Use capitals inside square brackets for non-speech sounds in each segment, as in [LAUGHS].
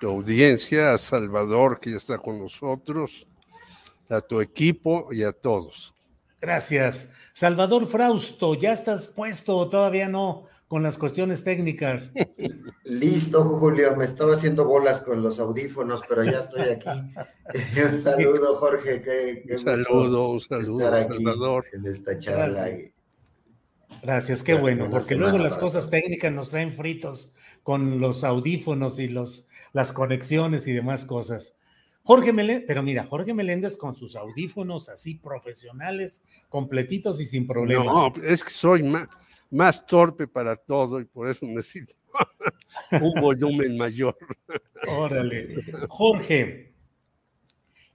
tu audiencia, a Salvador que ya está con nosotros, a tu equipo y a todos. Gracias. Salvador Frausto, ¿ya estás puesto o todavía no con las cuestiones técnicas? [LAUGHS] Listo, Julio, me estaba haciendo bolas con los audífonos, pero ya estoy aquí. [LAUGHS] un saludo, Jorge. Qué, un saludo, un saludo, estar aquí Salvador. En esta charla. Gracias. Gracias, qué bueno, porque luego las cosas técnicas nos traen fritos con los audífonos y los las conexiones y demás cosas. Jorge Meléndez, pero mira, Jorge Meléndez con sus audífonos así profesionales, completitos y sin problema. No, es que soy más, más torpe para todo y por eso necesito [LAUGHS] un volumen mayor. Órale. Jorge,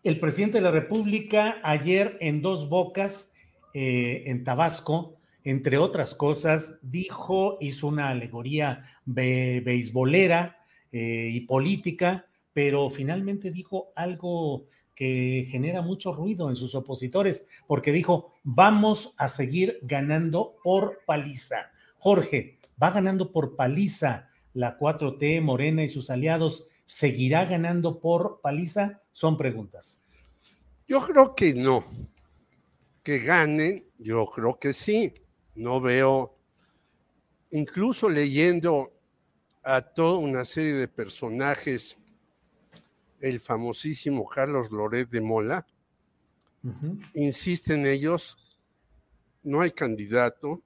el presidente de la República ayer en dos bocas, eh, en Tabasco, entre otras cosas, dijo, hizo una alegoría be beisbolera eh, y política, pero finalmente dijo algo que genera mucho ruido en sus opositores, porque dijo, vamos a seguir ganando por paliza. Jorge, va ganando por paliza la 4T, Morena y sus aliados, ¿seguirá ganando por paliza? Son preguntas. Yo creo que no. Que ganen, yo creo que sí. No veo, incluso leyendo a toda una serie de personajes, el famosísimo Carlos Loret de Mola, uh -huh. insisten ellos, no hay candidato,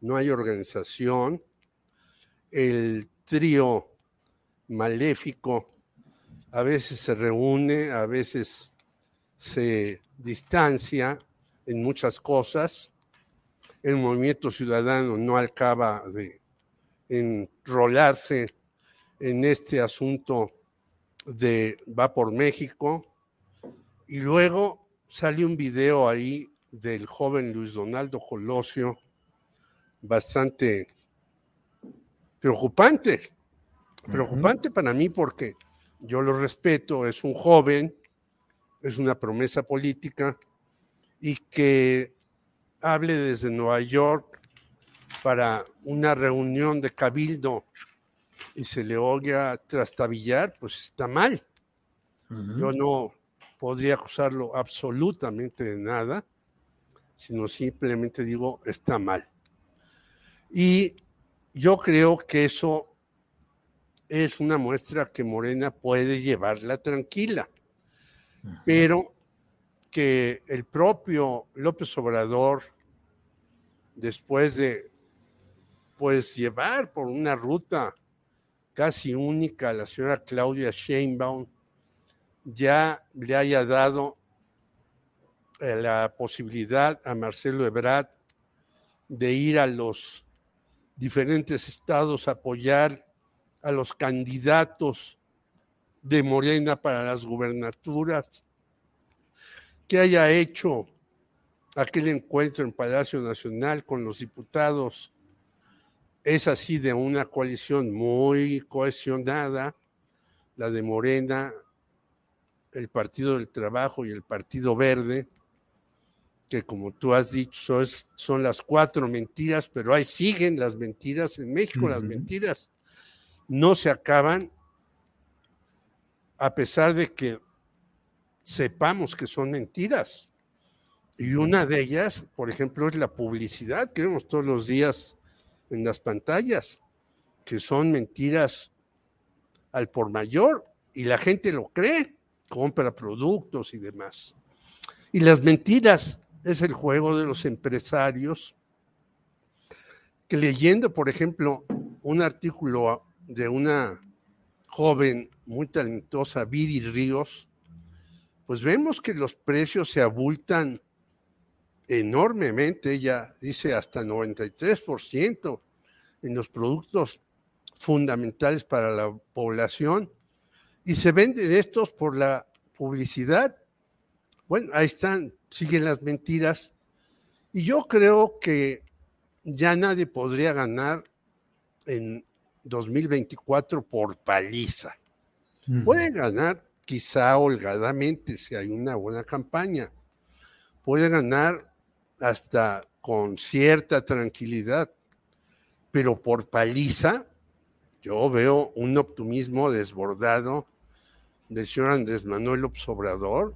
no hay organización, el trío maléfico a veces se reúne, a veces se distancia en muchas cosas, el movimiento ciudadano no acaba de enrolarse en este asunto de Va por México. Y luego sale un video ahí del joven Luis Donaldo Colosio, bastante preocupante. Preocupante uh -huh. para mí porque yo lo respeto, es un joven, es una promesa política y que hable desde Nueva York para una reunión de cabildo y se le oiga trastabillar, pues está mal. Uh -huh. Yo no podría acusarlo absolutamente de nada, sino simplemente digo, está mal. Y yo creo que eso es una muestra que Morena puede llevarla tranquila, uh -huh. pero que el propio López Obrador, después de pues llevar por una ruta casi única a la señora Claudia Sheinbaum, ya le haya dado eh, la posibilidad a Marcelo Ebrard de ir a los diferentes estados a apoyar a los candidatos de Morena para las gubernaturas, que haya hecho aquel encuentro en Palacio Nacional con los diputados es así de una coalición muy cohesionada, la de Morena, el Partido del Trabajo y el Partido Verde, que como tú has dicho son, son las cuatro mentiras, pero ahí siguen las mentiras en México, uh -huh. las mentiras no se acaban a pesar de que sepamos que son mentiras. Y una de ellas, por ejemplo, es la publicidad que vemos todos los días en las pantallas, que son mentiras al por mayor y la gente lo cree, compra productos y demás. Y las mentiras es el juego de los empresarios que leyendo, por ejemplo, un artículo de una joven muy talentosa, Viri Ríos, pues vemos que los precios se abultan enormemente, ella dice hasta 93% en los productos fundamentales para la población y se venden estos por la publicidad. Bueno, ahí están, siguen las mentiras y yo creo que ya nadie podría ganar en 2024 por paliza. Puede ganar quizá holgadamente si hay una buena campaña. Puede ganar hasta con cierta tranquilidad, pero por paliza yo veo un optimismo desbordado del señor Andrés Manuel Obrador.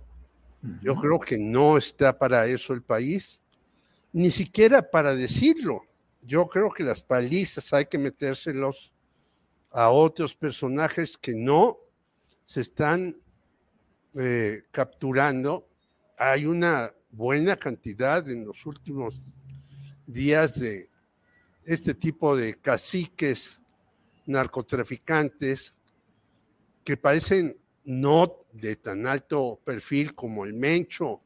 Yo creo que no está para eso el país, ni siquiera para decirlo. Yo creo que las palizas hay que metérselos a otros personajes que no se están eh, capturando. Hay una buena cantidad en los últimos días de este tipo de caciques narcotraficantes que parecen no de tan alto perfil como el Mencho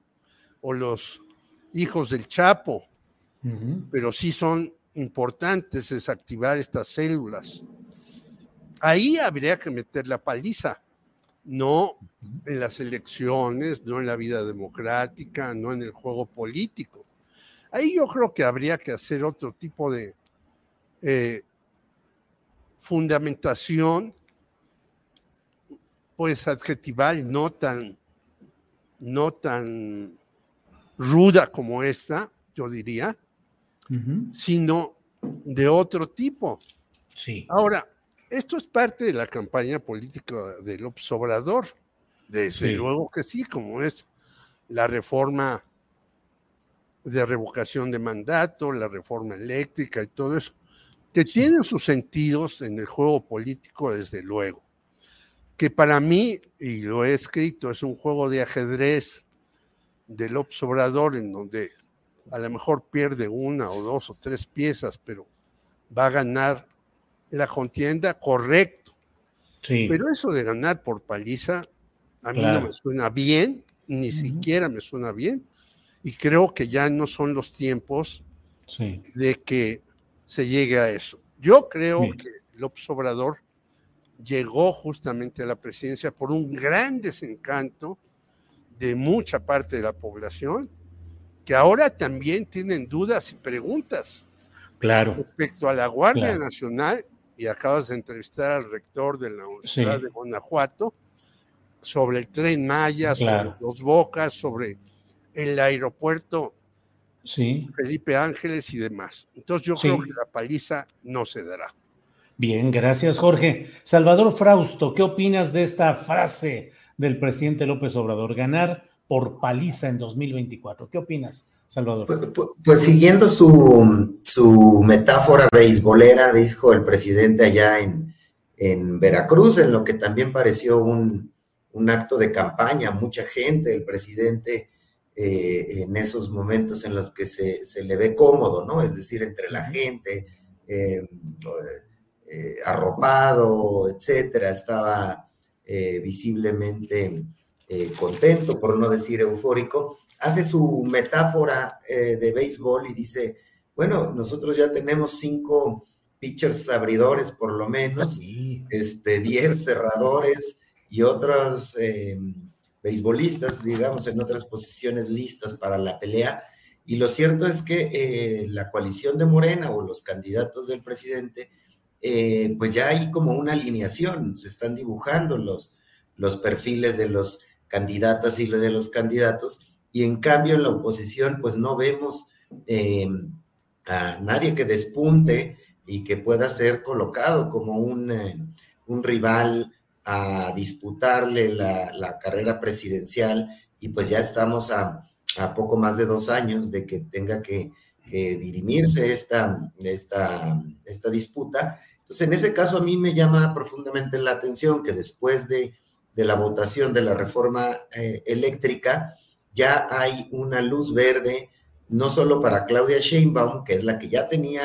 o los hijos del Chapo, pero sí son importantes desactivar estas células. Ahí habría que meter la paliza, no en las elecciones, no en la vida democrática, no en el juego político. Ahí yo creo que habría que hacer otro tipo de eh, fundamentación, pues adjetival, no tan, no tan ruda como esta, yo diría, sino de otro tipo. Sí. Ahora, esto es parte de la campaña política del Obrador. Desde luego que sí, como es la reforma de revocación de mandato, la reforma eléctrica y todo eso que tienen sus sentidos en el juego político, desde luego. Que para mí, y lo he escrito, es un juego de ajedrez del Obrador en donde a lo mejor pierde una o dos o tres piezas, pero va a ganar la contienda correcto. Sí. Pero eso de ganar por paliza, a mí no me suena bien, ni siquiera me suena bien, y creo que ya no son los tiempos de que se llegue a eso. Yo creo que López Obrador llegó justamente a la presidencia por un gran desencanto de mucha parte de la población, que ahora también tienen dudas y preguntas. Claro. Respecto a la Guardia Nacional, y acabas de entrevistar al rector de la Universidad de Guanajuato, sobre el tren Maya, sobre los Bocas, sobre el aeropuerto sí. Felipe Ángeles y demás. Entonces yo creo que la paliza no se dará. Bien, gracias Jorge. Salvador Frausto, ¿qué opinas de esta frase del presidente López Obrador? Ganar por paliza en 2024. ¿Qué opinas, Salvador? Pues, pues, pues siguiendo su, su, metáfora beisbolera, dijo el presidente allá en, en Veracruz, en lo que también pareció un, un acto de campaña, mucha gente, el presidente eh, en esos momentos en los que se, le ve cómodo, ¿no? Es decir, entre la gente, eh, eh, arropado, etcétera, estaba visiblemente contento, por no decir eufórico, hace su metáfora de béisbol y dice, bueno, nosotros ya tenemos cinco pitchers abridores por lo menos, este, diez cerradores y otros beisbolistas, digamos, en otras posiciones listas para la pelea. Y lo cierto es que eh, la coalición de Morena o los candidatos del presidente, eh, pues ya hay como una alineación, se están dibujando los, los perfiles de los candidatas y de los candidatos, y en cambio en la oposición, pues no vemos eh, a nadie que despunte, y que pueda ser colocado como un, eh, un rival a disputarle la, la, carrera presidencial y pues ya estamos a, a, poco más de dos años de que tenga que, dirimirse esta, esta, esta disputa. Entonces, en ese caso a mí me llama profundamente la atención que después de, de la votación de la reforma eh, eléctrica, ya hay una luz verde, no solo para Claudia Sheinbaum, que es la que ya tenía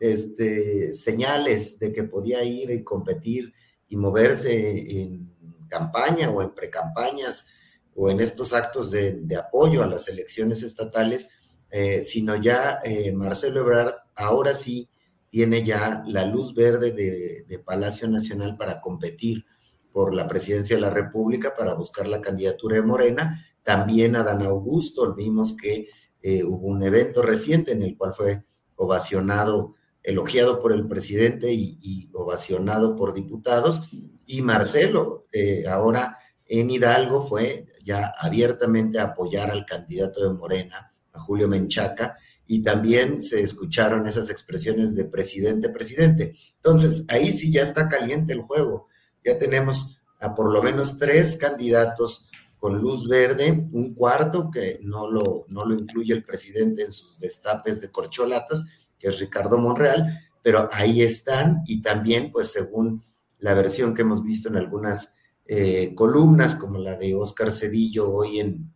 este, señales de que podía ir y competir y moverse en campaña o en precampañas o en estos actos de, apoyo a las elecciones estatales, eh, sino ya eh, Marcelo Ebrard ahora sí tiene ya la luz verde de, de, Palacio Nacional para competir por la presidencia de la República, para buscar la candidatura de Morena. También Adán Augusto, vimos que eh, hubo un evento reciente en el cual fue ovacionado elogiado por el presidente y, ovacionado por diputados. Y Marcelo, eh, ahora en Hidalgo, fue ya abiertamente a apoyar al candidato de Morena, a Julio Menchaca, y también se escucharon esas expresiones de presidente, presidente. Entonces, ahí sí ya está caliente el juego. Ya tenemos a por lo menos tres candidatos con luz verde, un cuarto que no lo, no lo incluye el presidente en sus destapes de corcholatas, que es Ricardo Monreal, pero ahí están y también, pues según la versión que hemos visto en algunas eh, columnas, como la de Oscar Cedillo hoy en,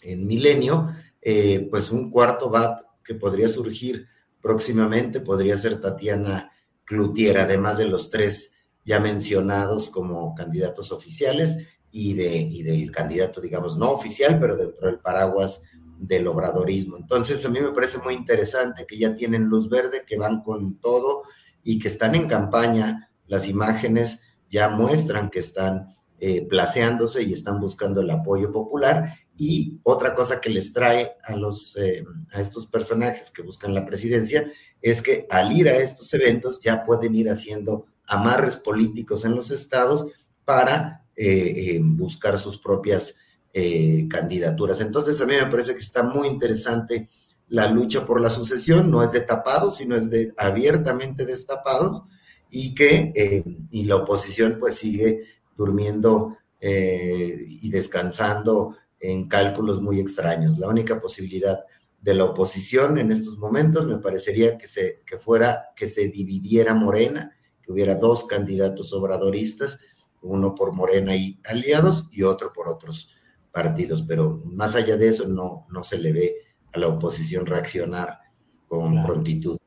en Milenio, eh, pues un cuarto bat que podría surgir próximamente podría ser Tatiana Cloutier, además de los tres ya mencionados como candidatos oficiales y, de, y del candidato, digamos, no oficial, pero dentro del paraguas del obradorismo. Entonces, a mí me parece muy interesante que ya tienen luz verde, que van con todo y que están en campaña. Las imágenes ya muestran que están eh, placeándose y están buscando el apoyo popular. Y otra cosa que les trae a, los, eh, a estos personajes que buscan la presidencia es que al ir a estos eventos ya pueden ir haciendo amarres políticos en los estados para eh, buscar sus propias eh, candidaturas. Entonces, a mí me parece que está muy interesante la lucha por la sucesión, no es de tapados, sino es de abiertamente destapados y que eh, y la oposición pues sigue durmiendo eh, y descansando en cálculos muy extraños. La única posibilidad de la oposición en estos momentos me parecería que, se, que fuera que se dividiera Morena, que hubiera dos candidatos obradoristas, uno por Morena y aliados y otro por otros partidos, pero más allá de eso no, no se le ve a la oposición reaccionar con claro. prontitud.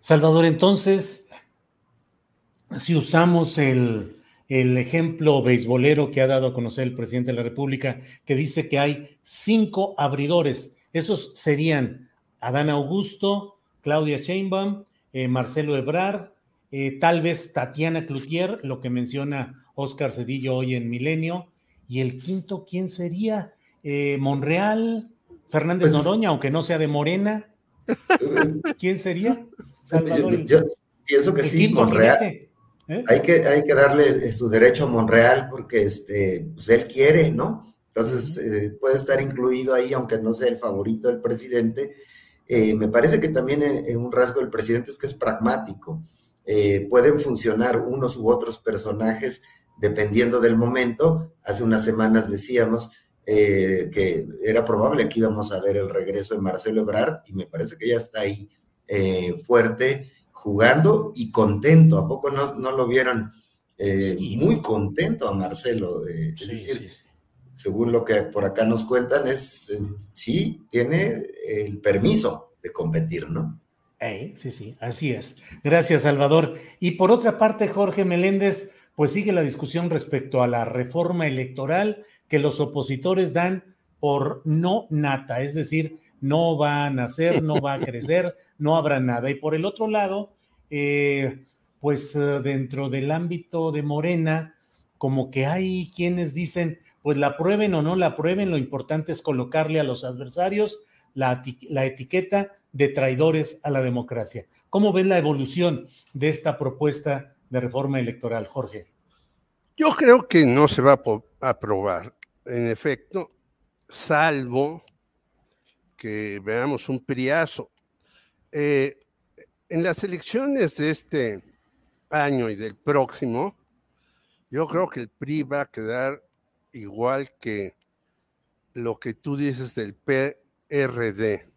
Salvador, entonces, si usamos el, el ejemplo beisbolero que ha dado a conocer el presidente de la República, que dice que hay cinco abridores, esos serían Adán Augusto, Claudia Sheinbaum, eh, Marcelo Ebrard, eh, tal vez Tatiana Cloutier, lo que menciona Oscar Cedillo hoy en Milenio, y el quinto, ¿quién sería? Eh, Monreal, Fernández pues, Noroña, aunque no sea de Morena. [LAUGHS] ¿Quién sería? Salvador. Yo, yo pienso que sí, Monreal. ¿Eh? Hay, que, hay que darle su derecho a Monreal porque este, pues él quiere, ¿no? Entonces eh, puede estar incluido ahí, aunque no sea el favorito del presidente. Eh, me parece que también en, un rasgo del presidente es que es pragmático. Pueden funcionar unos u otros personajes dependiendo del momento. Hace unas semanas decíamos eh, que era probable que íbamos a ver el regreso de Marcelo Ebrard y me parece que ya está ahí eh, fuerte, jugando y contento. ¿A poco no, no lo vieron eh, sí. muy contento a Marcelo? Eh, es decir, sí, según lo que por acá nos cuentan, es sí, tiene el permiso de competir, ¿no? Hey, sí, sí, así es. Gracias, Salvador. Y por otra parte, Jorge Meléndez, pues sigue la discusión respecto a la reforma electoral que los opositores dan por no nata, es decir, no va a nacer, no va a [LAUGHS] crecer, no habrá nada. Y por el otro lado, eh, pues uh, dentro del ámbito de Morena, como que hay quienes dicen, pues la prueben o no la prueben, lo importante es colocarle a los adversarios la, la etiqueta de traidores a la democracia. ¿Cómo ven la evolución de esta propuesta de reforma electoral, Jorge? Yo creo que no se va a aprobar, en efecto, salvo que veamos un priazo. Eh, en las elecciones de este año y del próximo, yo creo que el PRI va a quedar igual que lo que tú dices del PRD,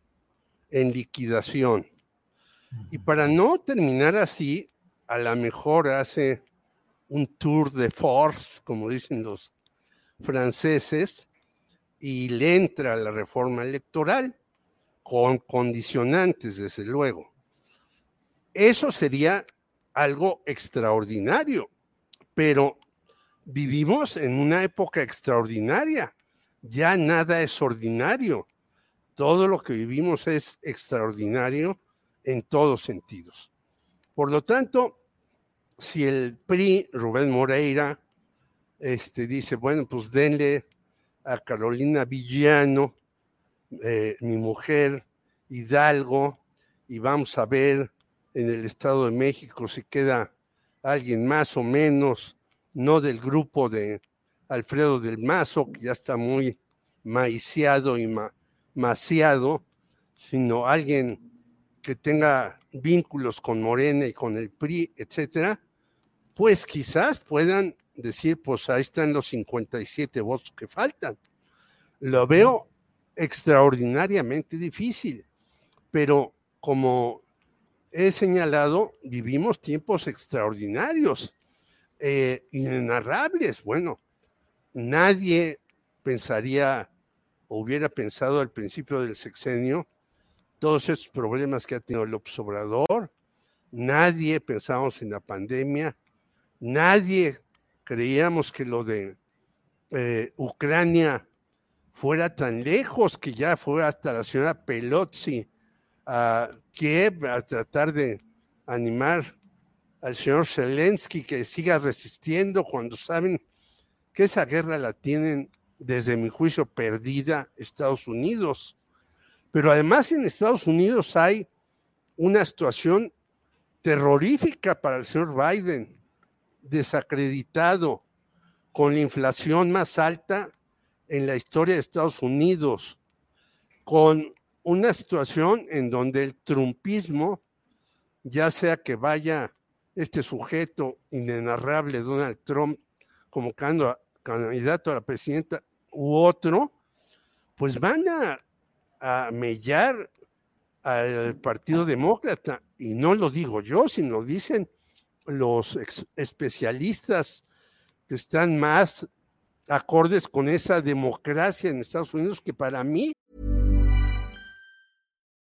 en liquidación. Y para no terminar así, a lo mejor hace un tour de force, como dicen los franceses, y le entra a la reforma electoral con condicionantes, desde luego. Eso sería algo extraordinario, pero vivimos en una época extraordinaria. Ya nada es ordinario. Todo lo que vivimos es extraordinario en todos sentidos. Por lo tanto, si el PRI, Rubén Moreira, este, dice, bueno, pues denle a Carolina Villano, eh, mi mujer, Hidalgo, y vamos a ver en el Estado de México si queda alguien más o menos, no del grupo de Alfredo del Mazo, que ya está muy maiciado y maciado, sino alguien que tenga vínculos con Morena y con el PRI, etcétera, pues quizás puedan decir, pues ahí están los 57 votos que faltan. Lo veo extraordinariamente difícil, pero como he señalado, vivimos tiempos extraordinarios, eh, inenarrables. Bueno, nadie pensaría hubiera pensado al principio del sexenio todos esos problemas que ha tenido el Obrador. Nadie pensábamos en la pandemia, nadie creíamos que lo de eh, Ucrania fuera tan lejos que ya fue hasta la señora Pelosi a Kiev a tratar de animar al señor Zelensky que siga resistiendo cuando saben que esa guerra la tienen, desde mi juicio, perdida Estados Unidos. Pero además en Estados Unidos hay una situación terrorífica para el señor Biden, desacreditado, con la inflación más alta en la historia de Estados Unidos, con una situación en donde el trumpismo, ya sea que vaya este sujeto inenarrable, Donald Trump, como candidato a la presidenta u otro, pues van a, a mellar al Partido Demócrata. Y no lo digo yo, sino lo dicen los especialistas que están más acordes con esa democracia en Estados Unidos que para mí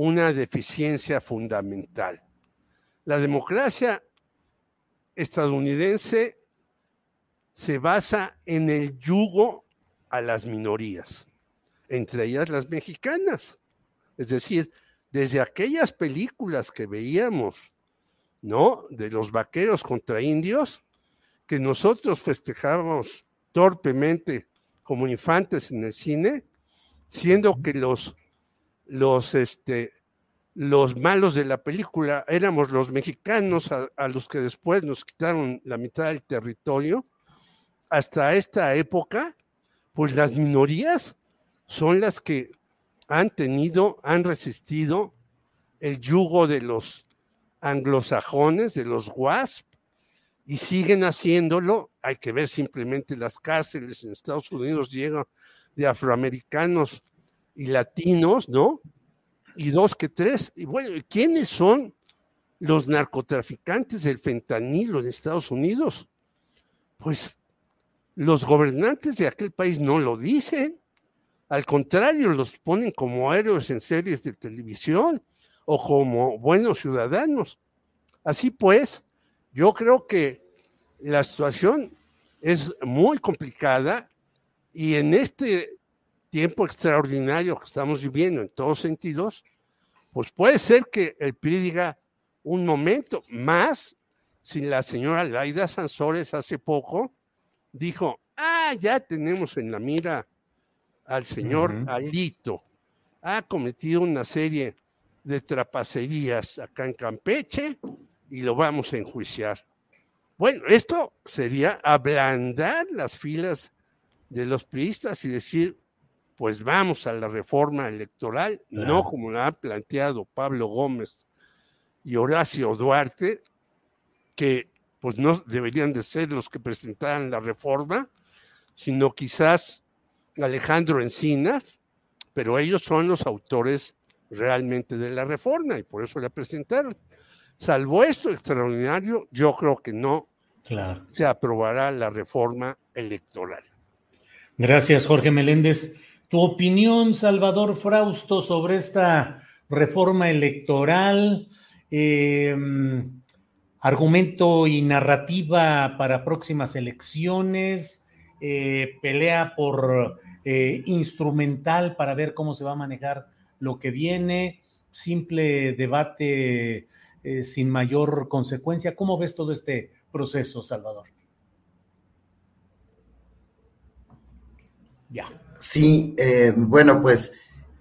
una deficiencia fundamental. La democracia estadounidense se basa en el yugo a las minorías, entre ellas las mexicanas. Es decir, desde aquellas películas que veíamos, ¿no? De los vaqueros contra indios, que nosotros festejábamos torpemente como infantes en el cine, siendo que los los, este, los malos de la película éramos los mexicanos a, los que después nos quitaron la mitad del territorio. Hasta esta época, pues las minorías son las que han tenido, han resistido el yugo de los anglosajones, de los WASP, y siguen haciendo lo Hay que ver simplemente las cárceles en Estados Unidos llegan de afroamericanos y latinos, ¿no? Y dos que tres. Y bueno, ¿quiénes son los narcotraficantes del fentanilo en Estados Unidos? Pues los gobernantes de aquel país no lo dicen. Al contrario, los ponen como héroes en series de televisión o como buenos ciudadanos. Así pues, yo creo que la situación es muy complicada y en este tiempo extraordinario que estamos viviendo en todos sentidos, pues puede ser que el PRI diga un momento más, si la señora Laida Sansores hace poco dijo, ah, ya tenemos en la mira al señor Alito, ha cometido una serie de trapacerías acá en Campeche y lo vamos a enjuiciar. Bueno, esto sería ablandar las filas de los priistas y decir, pues vamos a la reforma electoral, no como la ha planteado Pablo Gómez y Horacio Duarte, que pues no deberían de ser los que presentaran la reforma, sino quizás Alejandro Encinas, pero ellos son los autores realmente de la reforma y por eso la presentaron. Salvo esto extraordinario, yo creo que no se aprobará la reforma electoral. Gracias, Jorge Meléndez. Tu opinión, Salvador Frausto, sobre esta reforma electoral, em, argumento y narrativa para próximas elecciones, eh, pelea por eh, instrumental para ver cómo se va a manejar lo que viene, simple debate eh, sin mayor consecuencia. ¿Cómo ves todo este proceso, Salvador? Ya. Sí, eh, bueno, pues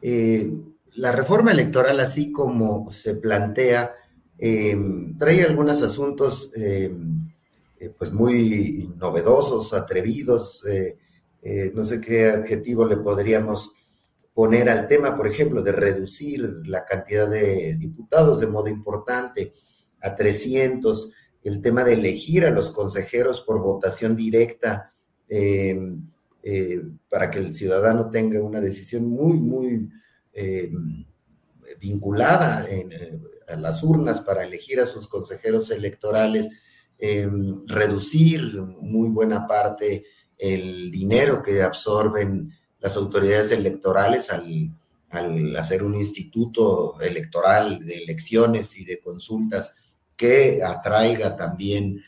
eh, la reforma electoral, así como se plantea, em, trae algunos asuntos em, eh, pues muy novedosos, atrevidos, no sé qué adjetivo le podríamos poner al tema, por ejemplo, de reducir la cantidad de diputados de modo importante a 300, el tema de elegir a los consejeros por votación directa. Eh, para que el ciudadano tenga una decisión muy, muy eh, vinculada eh, a las urnas para elegir a sus consejeros electorales, reducir muy buena parte el dinero que absorben las autoridades electorales al, al hacer un instituto electoral de elecciones y de consultas que atraiga también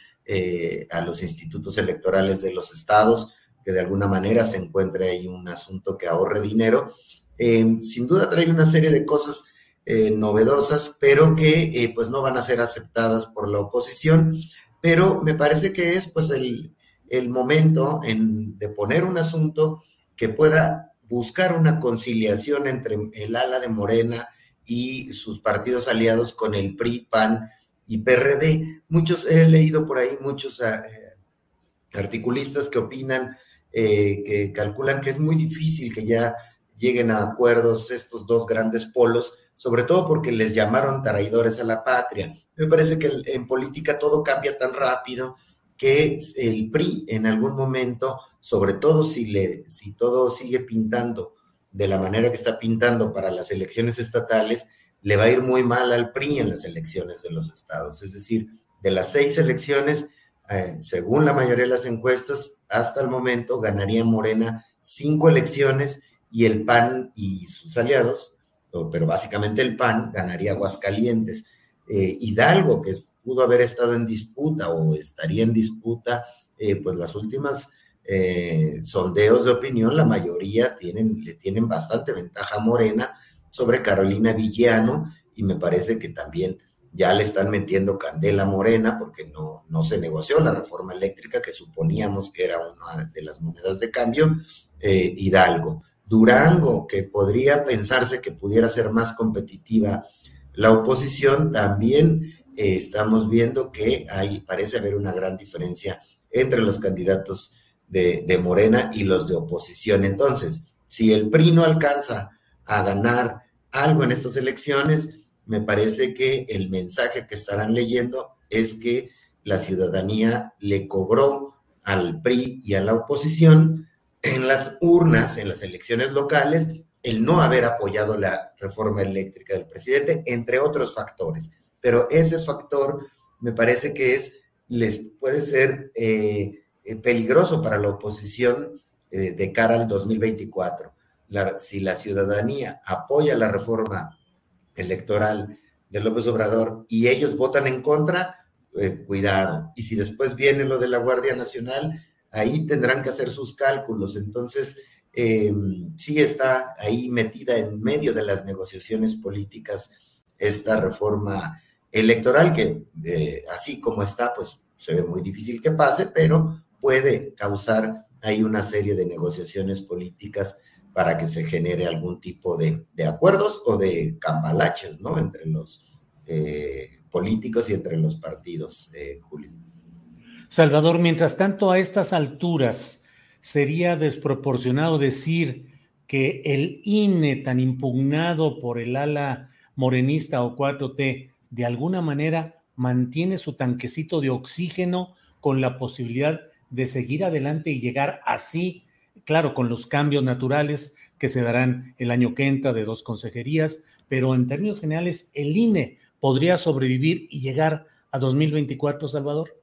a los institutos electorales de los estados que de alguna manera se encuentre ahí un asunto que ahorre dinero. Eh, sin duda trae una serie de cosas eh, novedosas, pero que eh, pues no van a ser aceptadas por la oposición. Pero me parece que es pues el, el momento en, de poner un asunto que pueda buscar una conciliación entre el ala de Morena y sus partidos aliados con el PRI, PAN y PRD. Muchos, he leído por ahí muchos articulistas que opinan eh, que calculan que es muy difícil que ya lleguen a acuerdos estos dos grandes polos, sobre todo porque les llamaron traidores a la patria. Me parece que en política todo cambia tan rápido que el PRI en algún momento, sobre todo si, le, si todo sigue pintando de la manera que está pintando para las elecciones estatales, le va a ir muy mal al PRI en las elecciones de los estados. Es decir, de las seis elecciones, eh, según la mayoría de las encuestas, hasta el momento ganaría Morena cinco elecciones y el PAN y sus aliados, pero básicamente el PAN ganaría Aguascalientes. Eh, Hidalgo, que pudo haber estado en disputa o estaría en disputa, eh, pues las últimas sondeos de opinión, la mayoría tienen, le tienen bastante ventaja a Morena sobre Carolina Villano y me parece que también ya le están metiendo candela morena porque no, no se negoció la reforma eléctrica que suponíamos que era una de las monedas de cambio, eh, Hidalgo. Durango, que podría pensarse que pudiera ser más competitiva la oposición, también eh, estamos viendo que hay, parece haber una gran diferencia entre los candidatos de, de Morena y los de oposición. Entonces, si el PRI no alcanza a ganar algo en estas elecciones, me parece que el mensaje que estarán leyendo es que la ciudadanía le cobró al PRI y a la oposición en las urnas, en las elecciones locales, el no haber apoyado la reforma eléctrica del presidente, entre otros factores. Pero ese factor me parece que es, les puede ser eh, eh, peligroso para la oposición eh, de cara al 2024. si la ciudadanía apoya la reforma electoral de López Obrador y ellos votan en contra, cuidado. Y si después viene lo de la Guardia Nacional, ahí tendrán que hacer sus cálculos. Entonces, eh, sí está ahí metida en medio de las negociaciones políticas esta reforma electoral que eh, así como está, pues se ve muy difícil que pase, pero puede causar ahí una serie de negociaciones políticas para que se genere algún tipo de, acuerdos o de cambalaches, ¿no? Entre los eh, políticos y entre los partidos, Julio. Salvador, mientras tanto, a estas alturas, sería desproporcionado decir que el INE tan impugnado por el ala morenista o 4T de alguna manera mantiene su tanquecito de oxígeno con la posibilidad de seguir adelante y llegar así, claro, con los cambios naturales que se darán el año que entra de dos consejerías, pero en términos generales, el INE podría sobrevivir y llegar a 2024, Salvador.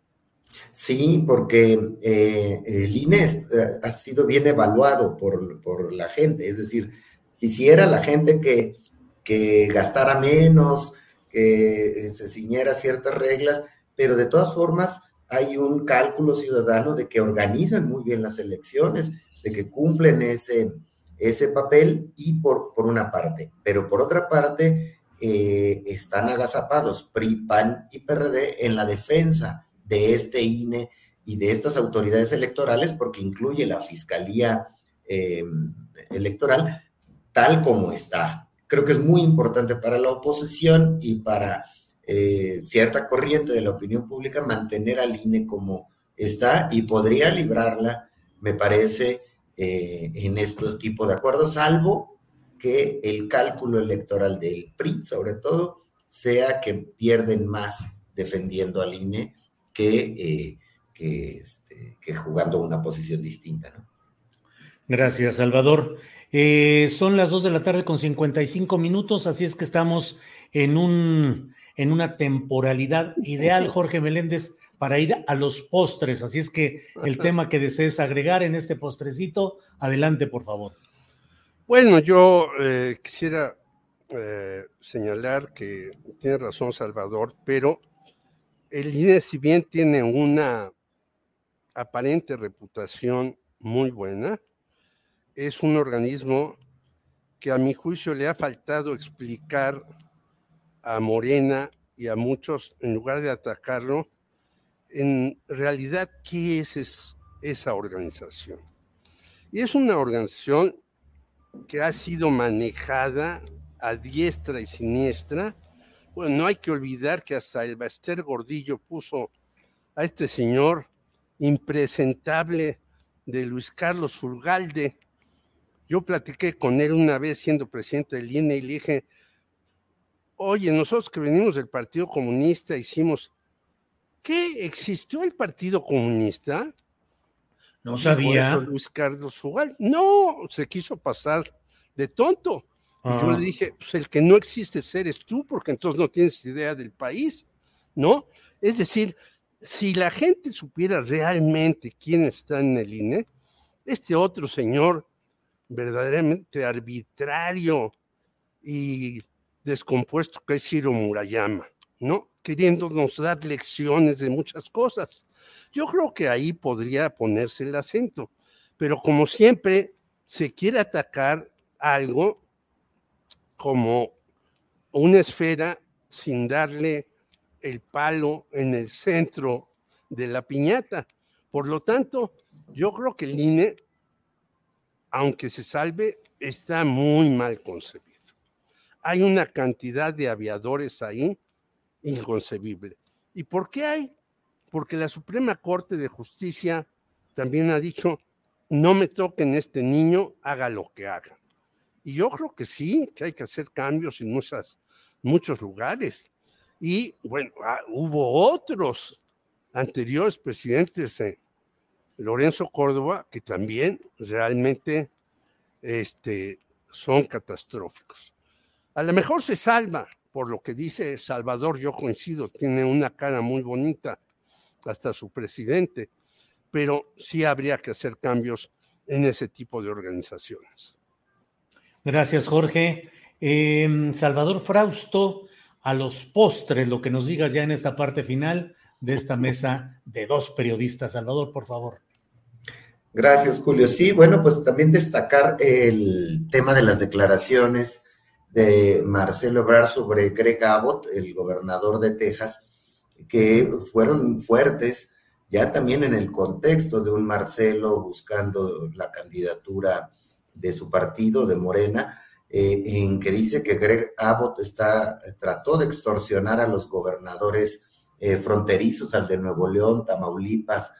Sí, porque eh, el INE eh, ha sido bien evaluado por, la gente, es decir, quisiera la gente que, que gastara menos, que se ciñera ciertas reglas, pero de todas formas hay un cálculo ciudadano de que organizan muy bien las elecciones, de que cumplen ese, ese papel y por, por una parte, pero por otra parte eh, están agazapados PRI, PAN y PRD en la defensa de este INE y de estas autoridades electorales, porque incluye la Fiscalía em, Electoral, tal como está. Creo que es muy importante para la oposición y para eh, cierta corriente de la opinión pública mantener al INE como está y podría librarla, me parece, eh, en estos tipos de acuerdos, salvo que el cálculo electoral del PRI, sobre todo, sea que pierden más defendiendo al INE que, eh, este, que, jugando una posición distinta. ¿no? Gracias, Salvador. Eh, son las 2 de la tarde con 55 minutos, así es que estamos en, un, en una temporalidad ideal, [LAUGHS] Jorge Meléndez, para ir a los postres. Así es que el [LAUGHS] tema que desees agregar en este postrecito, adelante, por favor. Bueno, yo eh, quisiera señalar que tiene razón Salvador, pero el INE, si bien tiene una aparente reputación muy buena, es un organismo que a mi juicio le ha faltado explicar a Morena y a muchos, en lugar de atacarlo, en realidad qué es, esa organización. Y es una organización que ha sido manejada a diestra y siniestra bueno, no hay que olvidar que hasta el Baster Gordillo puso a este señor impresentable de Luis Carlos Fulgalde. Yo platiqué con él una vez siendo presidente del INE y le dije, oye, nosotros que venimos del Partido Comunista hicimos, ¿qué? ¿Existió el Partido Comunista? No sabía. Luis Carlos Fulgalde. No, se quiso pasar de tonto. Y yo le dije, pues el que no existe eres tú, porque entonces no tienes idea del país, ¿no? Es decir, si la gente supiera realmente quién está en el INE, este otro señor verdaderamente arbitrario y descompuesto que es Ciro Murayama, ¿no? Queriéndonos dar lecciones de muchas cosas. Yo creo que ahí podría ponerse el acento, pero como siempre se quiere atacar algo como una esfera sin darle el palo en el centro de la piñata. Por lo tanto, yo creo que el INE, aunque se salve, está muy mal concebido. Hay una cantidad de aviadores ahí inconcebible. ¿Y por qué hay? Porque la Suprema Corte de Justicia también ha dicho, no me toquen este niño, haga lo que haga. Y yo creo que sí, que hay que hacer cambios en muchas, muchos lugares. Y bueno, ah, hubo otros anteriores presidentes Lorenzo Córdoba, que también realmente este, son catastróficos. A lo mejor se salva, por lo que dice Salvador, yo coincido, tiene una cara muy bonita, hasta su presidente, pero sí habría que hacer cambios en ese tipo de organizaciones. Gracias, Jorge. Em, Salvador Frausto, a los postres, lo que nos digas ya en esta parte final de esta mesa de dos periodistas. Salvador, por favor. Gracias, Julio. Sí, bueno, pues también destacar el tema de las declaraciones de Marcelo Ebrard sobre Greg Abbott, el gobernador de Texas, que fueron fuertes, ya también en el contexto de un Marcelo buscando la candidatura de su partido, de Morena, eh, en que dice que Greg Abbott está, trató de extorsionar a los gobernadores eh, fronterizos, al de Nuevo León, Tamaulipas,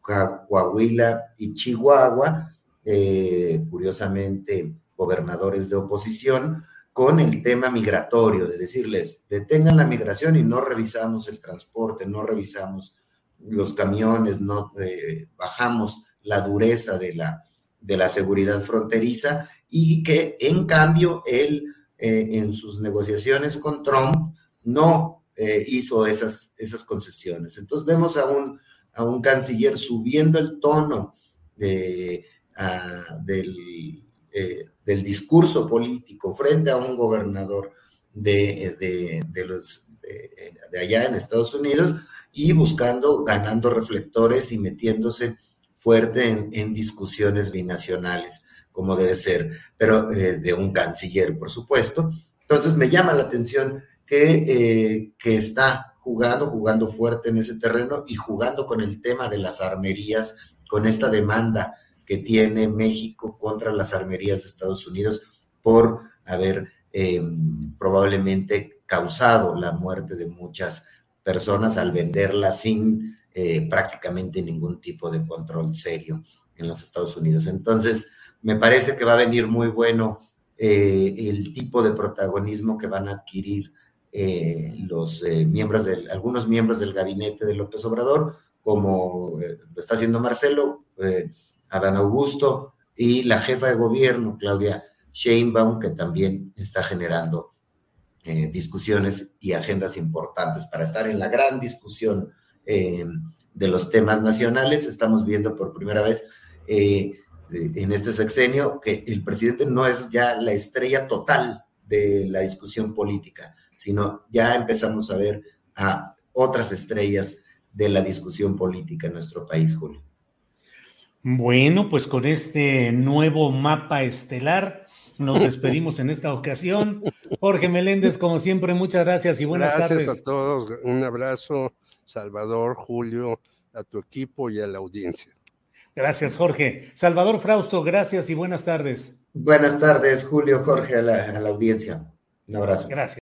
Coahuila y Chihuahua, eh, curiosamente gobernadores de oposición, con el tema migratorio, de decirles, detengan la migración y no revisamos el transporte, no revisamos los camiones, no eh, bajamos la dureza de la, de la seguridad fronteriza y que en cambio él eh, en sus negociaciones con Trump no hizo esas, esas concesiones. Entonces vemos a un a un canciller subiendo el tono de, del, eh, del, discurso político frente a un gobernador de, de, los, de, allá en Estados Unidos y buscando, ganando reflectores y metiéndose fuerte en, discusiones binacionales, como debe ser, pero eh, de un canciller, por supuesto. Entonces me llama la atención que, eh, que está jugando, jugando fuerte en ese terreno y jugando con el tema de las armerías, con esta demanda que tiene México contra las armerías de Estados Unidos por haber em, probablemente causado la muerte de muchas personas al venderlas sin eh, prácticamente ningún tipo de control serio en los Estados Unidos. Entonces, me parece que va a venir muy bueno eh, el tipo de protagonismo que van a adquirir eh, los miembros del, algunos miembros del gabinete de López Obrador, como lo está haciendo Marcelo, Adán Augusto y la jefa de gobierno, Claudia Sheinbaum, que también está generando discusiones y agendas importantes para estar en la gran discusión de los temas nacionales. Estamos viendo por primera vez en este sexenio que el presidente no es ya la estrella total de la discusión política, sino ya empezamos a ver a otras estrellas de la discusión política en nuestro país, Julio. Bueno, pues con este nuevo mapa estelar nos [LAUGHS] despedimos en esta ocasión. Jorge Meléndez, como siempre, muchas gracias y buenas tardes. Gracias a todos, un abrazo, Salvador, Julio, a tu equipo y a la audiencia. Gracias, Jorge. Salvador Frausto, gracias y buenas tardes. Buenas tardes, Julio, Jorge, a la, a la audiencia. Un abrazo. Gracias.